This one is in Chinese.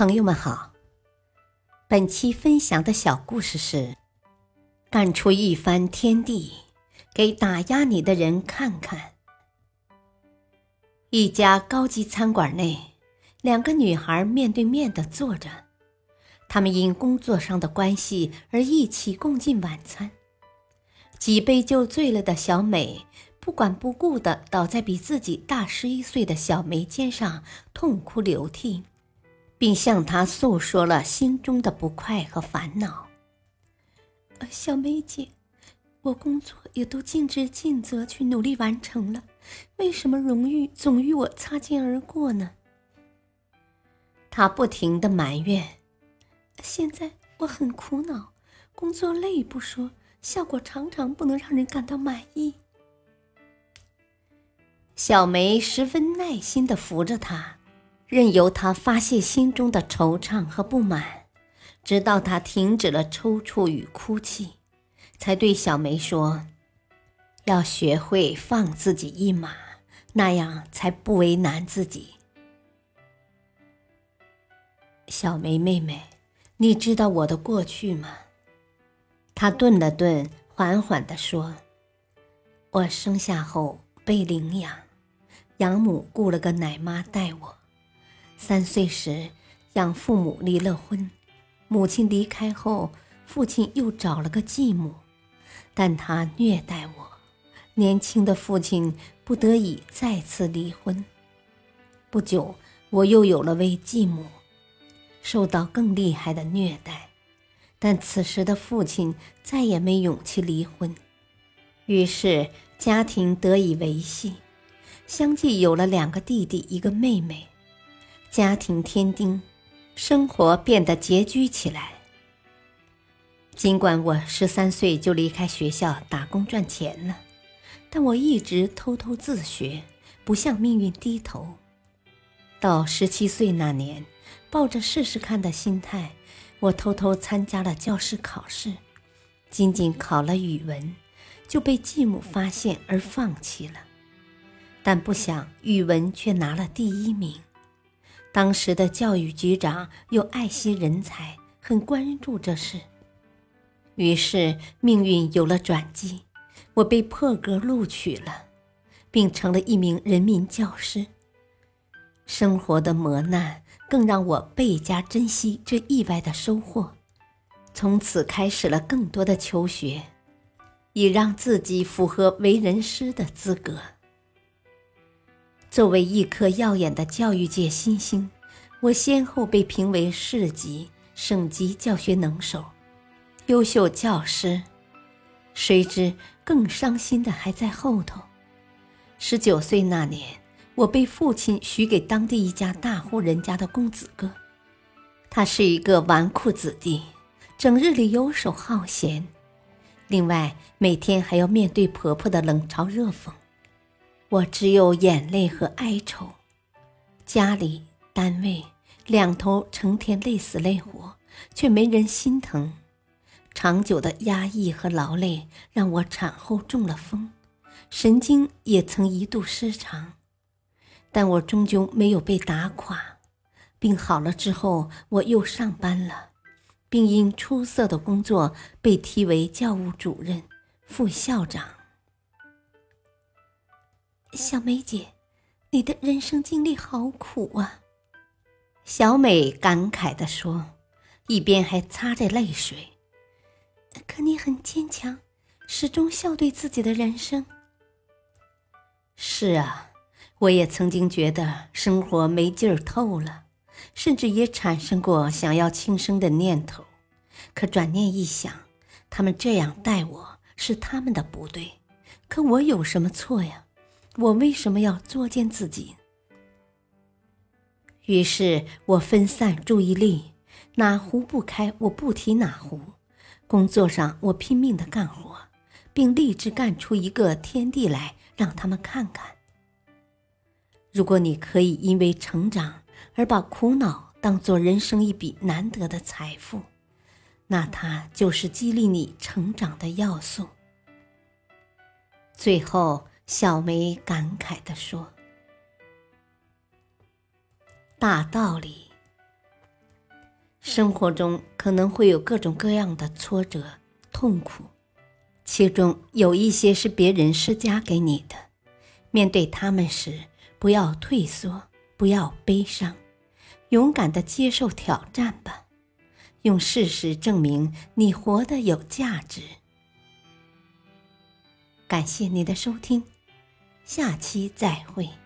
朋友们好，本期分享的小故事是：干出一番天地，给打压你的人看看。一家高级餐馆内，两个女孩面对面的坐着，她们因工作上的关系而一起共进晚餐。几杯就醉了的小美，不管不顾的倒在比自己大十一岁的小梅肩上，痛哭流涕。并向他诉说了心中的不快和烦恼。小梅姐，我工作也都尽职尽责去努力完成了，为什么荣誉总与我擦肩而过呢？他不停的埋怨。现在我很苦恼，工作累不说，效果常常不能让人感到满意。小梅十分耐心的扶着他。任由他发泄心中的惆怅和不满，直到他停止了抽搐与哭泣，才对小梅说：“要学会放自己一马，那样才不为难自己。”小梅妹妹，你知道我的过去吗？他顿了顿，缓缓地说：“我生下后被领养，养母雇了个奶妈带我。”三岁时，养父母离了婚，母亲离开后，父亲又找了个继母，但他虐待我。年轻的父亲不得已再次离婚。不久，我又有了位继母，受到更厉害的虐待，但此时的父亲再也没勇气离婚，于是家庭得以维系，相继有了两个弟弟，一个妹妹。家庭添丁，生活变得拮据起来。尽管我十三岁就离开学校打工赚钱了，但我一直偷偷自学，不向命运低头。到十七岁那年，抱着试试看的心态，我偷偷参加了教师考试，仅仅考了语文，就被继母发现而放弃了。但不想语文却拿了第一名。当时的教育局长又爱惜人才，很关注这事。于是命运有了转机，我被破格录取了，并成了一名人民教师。生活的磨难更让我倍加珍惜这意外的收获，从此开始了更多的求学，以让自己符合为人师的资格。作为一颗耀眼的教育界新星，我先后被评为市级、省级教学能手、优秀教师。谁知更伤心的还在后头。十九岁那年，我被父亲许给当地一家大户人家的公子哥。他是一个纨绔子弟，整日里游手好闲，另外每天还要面对婆婆的冷嘲热讽。我只有眼泪和哀愁，家里、单位两头成天累死累活，却没人心疼。长久的压抑和劳累让我产后中了风，神经也曾一度失常。但我终究没有被打垮。病好了之后，我又上班了，并因出色的工作被提为教务主任、副校长。小梅姐，你的人生经历好苦啊！小美感慨地说，一边还擦着泪水。可你很坚强，始终笑对自己的人生。是啊，我也曾经觉得生活没劲儿透了，甚至也产生过想要轻生的念头。可转念一想，他们这样待我是他们的不对，可我有什么错呀？我为什么要作践自己？于是我分散注意力，哪壶不开我不提哪壶。工作上我拼命的干活，并立志干出一个天地来，让他们看看。如果你可以因为成长而把苦恼当做人生一笔难得的财富，那它就是激励你成长的要素。最后。小梅感慨地说：“大道理，生活中可能会有各种各样的挫折、痛苦，其中有一些是别人施加给你的。面对他们时，不要退缩，不要悲伤，勇敢的接受挑战吧，用事实证明你活得有价值。感谢你的收听，下期再会。